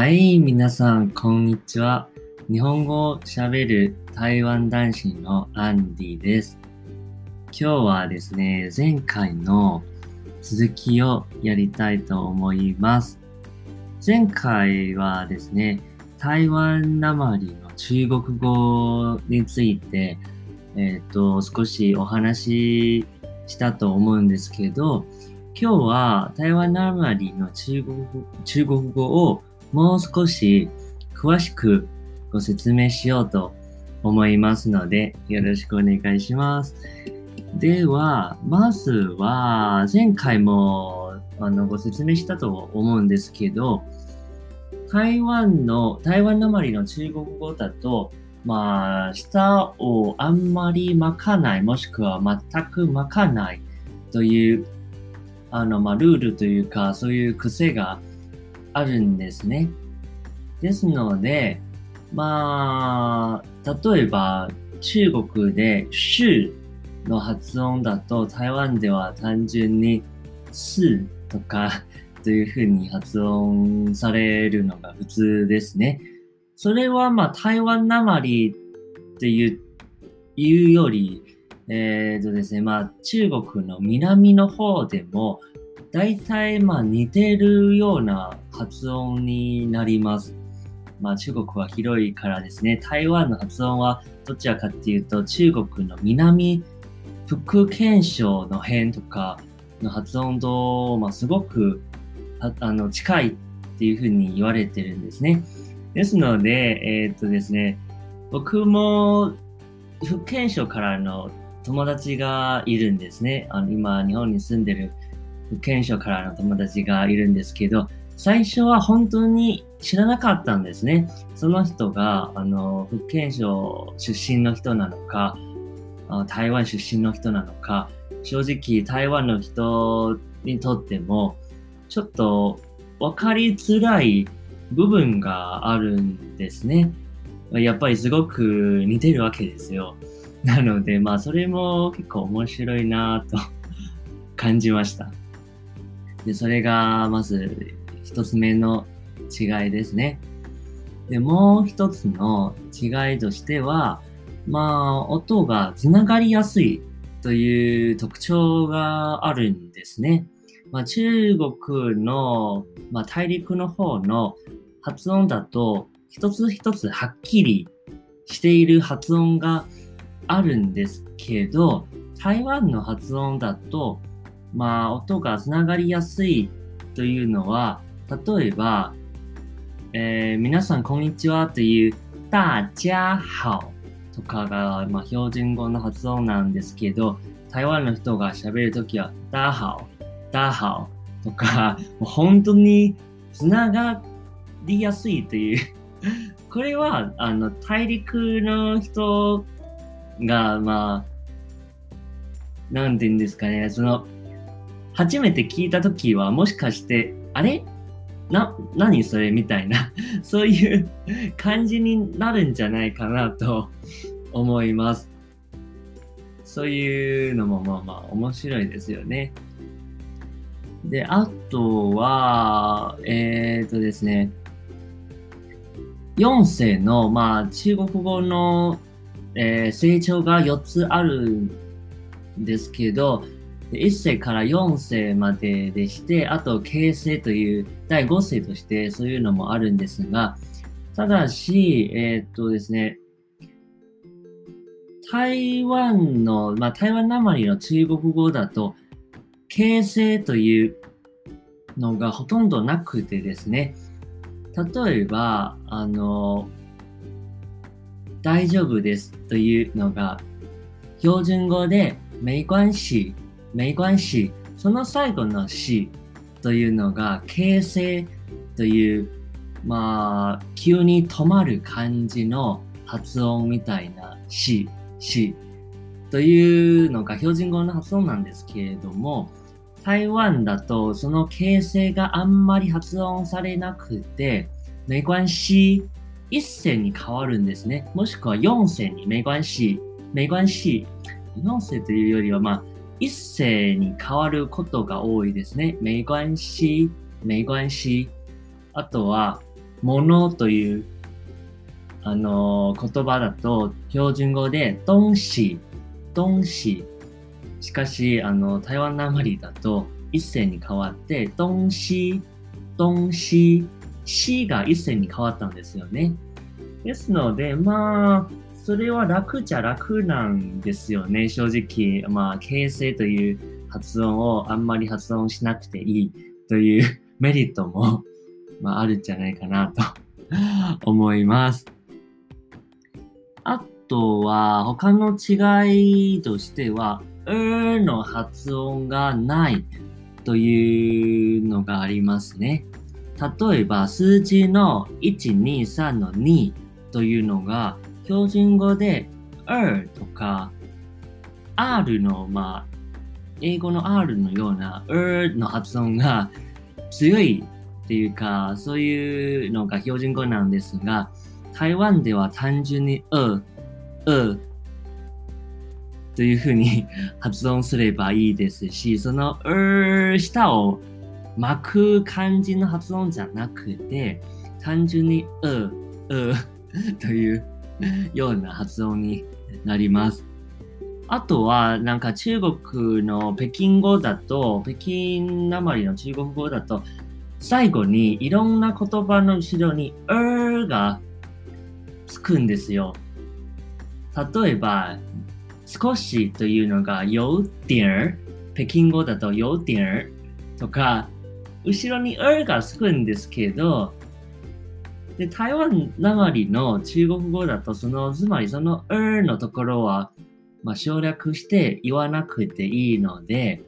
はい、皆さん、こんにちは。日本語を喋る台湾男子のアンディです。今日はですね、前回の続きをやりたいと思います。前回はですね、台湾なまりの中国語について、えっ、ー、と、少しお話ししたと思うんですけど、今日は台湾なまりの中国中国語をもう少し詳しくご説明しようと思いますので、よろしくお願いします。では、まずは、前回もあのご説明したと思うんですけど、台湾の、台湾なまりの中国語だと、まあ、舌をあんまり巻かない、もしくは全く巻かないという、あの、まあ、ルールというか、そういう癖があるんですね。ですので、まあ、例えば中国で州の発音だと台湾では単純にすとか というふうに発音されるのが普通ですね。それはまあ台湾なまりっていういうより、えっ、ー、とですね、まあ中国の南の方でも大体まあ似てるような発音になります。まあ中国は広いからですね、台湾の発音はどちらかっていうと中国の南福建省の辺とかの発音と、まあ、すごくあの近いっていうふうに言われてるんですね。ですので、えー、っとですね、僕も福建省からの友達がいるんですね。あの今、日本に住んでる福建省からの友達がいるんですけど、最初は本当に知らなかったんですね。その人が、あの、福建省出身の人なのか、台湾出身の人なのか、正直台湾の人にとっても、ちょっと分かりづらい部分があるんですね。やっぱりすごく似てるわけですよ。なので、まあ、それも結構面白いなと感じました。で、それが、まず、一つ目の違いですね。で、もう一つの違いとしては、まあ、音がつながりやすいという特徴があるんですね。まあ、中国の、まあ、大陸の方の発音だと、一つ一つはっきりしている発音があるんですけど、台湾の発音だと、まあ、音がつながりやすいというのは、例えば、えー、皆さんこんにちはという、大家好とかが、まあ、標準語の発音なんですけど、台湾の人が喋るときは、大好、大好とか、もう本当につながりやすいという これは、あの、大陸の人が、まあ、なんて言うんですかね、その、初めて聞いたときは、もしかして、あれ？な、何それみたいな、そういう感じになるんじゃないかなと思います。そういうのもまあまあ面白いですよね。で、あとは、えっ、ー、とですね、4世の、まあ、中国語の、えー、成長が4つあるんですけど、1世から4世まででして、あと形成という第5世としてそういうのもあるんですが、ただし、えー、っとですね、台湾の、まあ、台湾なまりの中国語だと、形成というのがほとんどなくてですね、例えば、あの、大丈夫ですというのが、標準語で、没关系没关系。その最後のしというのが、形成という、まあ、急に止まる感じの発音みたいなし、しというのが標準語の発音なんですけれども、台湾だとその形成があんまり発音されなくて、没关系、一世に変わるんですね。もしくは四世に没关系、没关系。四世というよりは、まあ、一世に変わることが多いですね。没关系、没关系。あとは、ものという、あのー言葉だと、標準語で、東西、東西。しかし、あの、台湾なまりだと、一斉に変わって、東西、東西、しが一斉に変わったんですよね。ですので、まあ、それは楽じゃ楽なんですよね、正直。まあ、形成という発音をあんまり発音しなくていいという メリットも、まあ、あるんじゃないかなと 思います。あとは、他の違いとしては、うーの発音がないというのがありますね。例えば、数字の1、2、3の2というのが、標準語で、er とか、R の、まあ、英語の R のような er の発音が強いっていうか、そういうのが標準語なんですが、台湾では単純に er、er というふうに 発音すればいいですし、その er 下を巻く感じの発音じゃなくて、単純に er、er というような発音になります。あとは、なんか中国の北京語だと、北京なまりの中国語だと、最後にいろんな言葉の後ろに er がつくんですよ。例えば、少しというのが有点、北京語だと有点とか、後ろに er がつくんですけど、で、台湾なまりの中国語だと、その、つまりその er のところは、まあ、省略して言わなくていいので、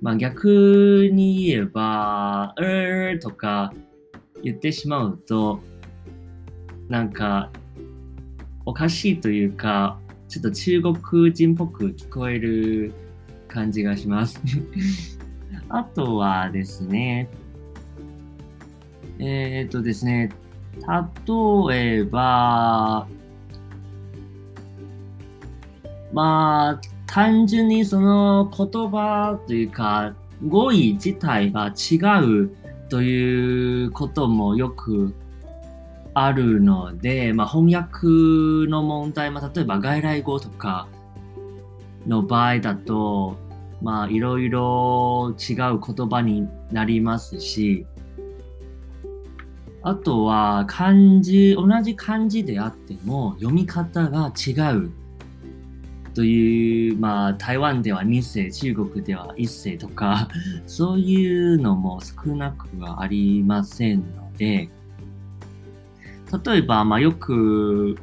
まあ、逆に言えば、er とか言ってしまうと、なんか、おかしいというか、ちょっと中国人っぽく聞こえる感じがします。あとはですね、えー、っとですね、例えば、まあ、単純にその言葉というか、語彙自体が違うということもよくあるので、まあ、翻訳の問題、まあ、例えば外来語とかの場合だと、まあ、いろいろ違う言葉になりますし、あとは漢字、同じ漢字であっても読み方が違うという、まあ、台湾では2世、中国では1世とか、そういうのも少なくはありませんので、例えば、まあ、よく、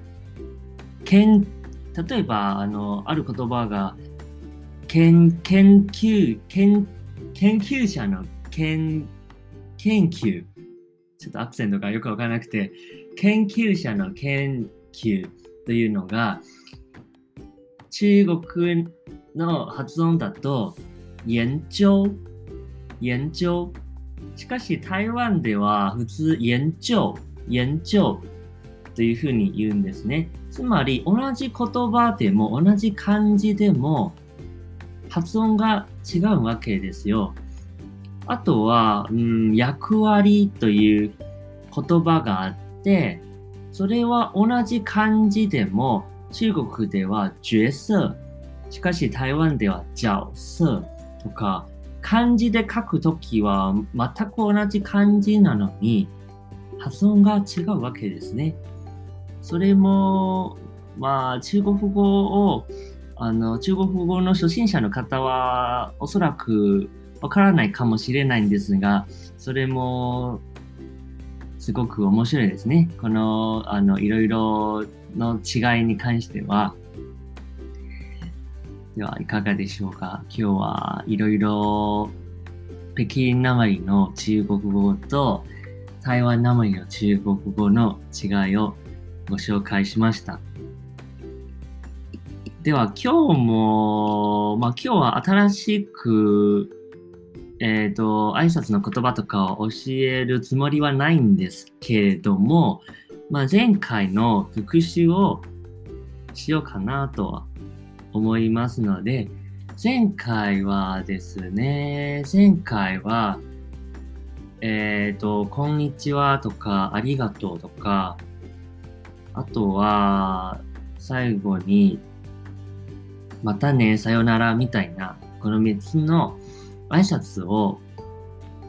研例えば、あの、ある言葉が、研研究研、研究者の研、研究。ちょっとアクセントがよくわからなくて、研究者の研究というのが、中国の発音だと、研究、研究。しかし台湾では普通研究、研究というふうに言うんですね。つまり同じ言葉でも同じ漢字でも発音が違うわけですよ。あとは、うん、役割という言葉があって、それは同じ漢字でも中国では角色、しかし台湾では角色とか、漢字で書くときは全く同じ漢字なのに発音が違うわけですね。それも、まあ、中国語を、あの、中国語の初心者の方はおそらくわからないかもしれないんですが、それもすごく面白いですね。この、あの、いろいろの違いに関しては。では、いかがでしょうか今日はいろいろ北京なまりの中国語と台湾なまりの中国語の違いをご紹介しました。では今日も、まあ今日は新しく、えっ、と、挨拶の言葉とかを教えるつもりはないんですけれども、まあ前回の復習をしようかなとは思いますので、前回はですね、前回は、えっ、ー、と、こんにちはとか、ありがとうとか、あとは、最後に、またね、さよならみたいな、この3つの挨拶を、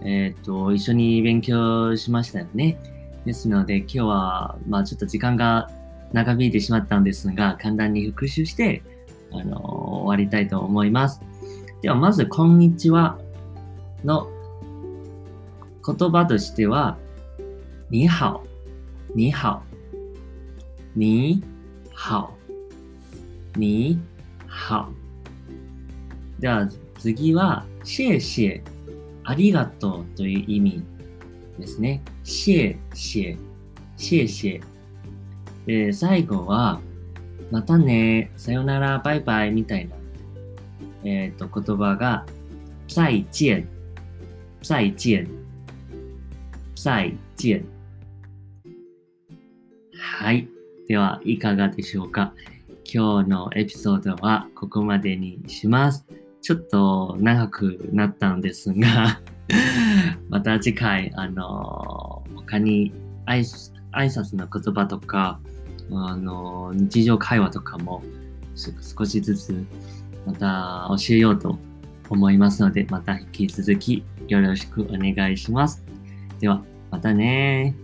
えっ、ー、と、一緒に勉強しましたよね。ですので、今日は、まあちょっと時間が長引いてしまったんですが、簡単に復習して、あの終わりたいと思います。では、まず、こんにちはの言葉としては、你好、你好、你好、你好。では、次は、谢谢、ありがとうという意味ですね。谢谢、谢谢。で、最後は、またね、さよなら、バイバイみたいな、えっ、ー、と、言葉が、再见、再见、再见。はい。では、いかがでしょうか今日のエピソードはここまでにします。ちょっと長くなったんですが また次回、あの他に挨拶の言葉とか、あの日常会話とかも少しずつまた教えようと思いますので、また引き続きよろしくお願いします。では、またね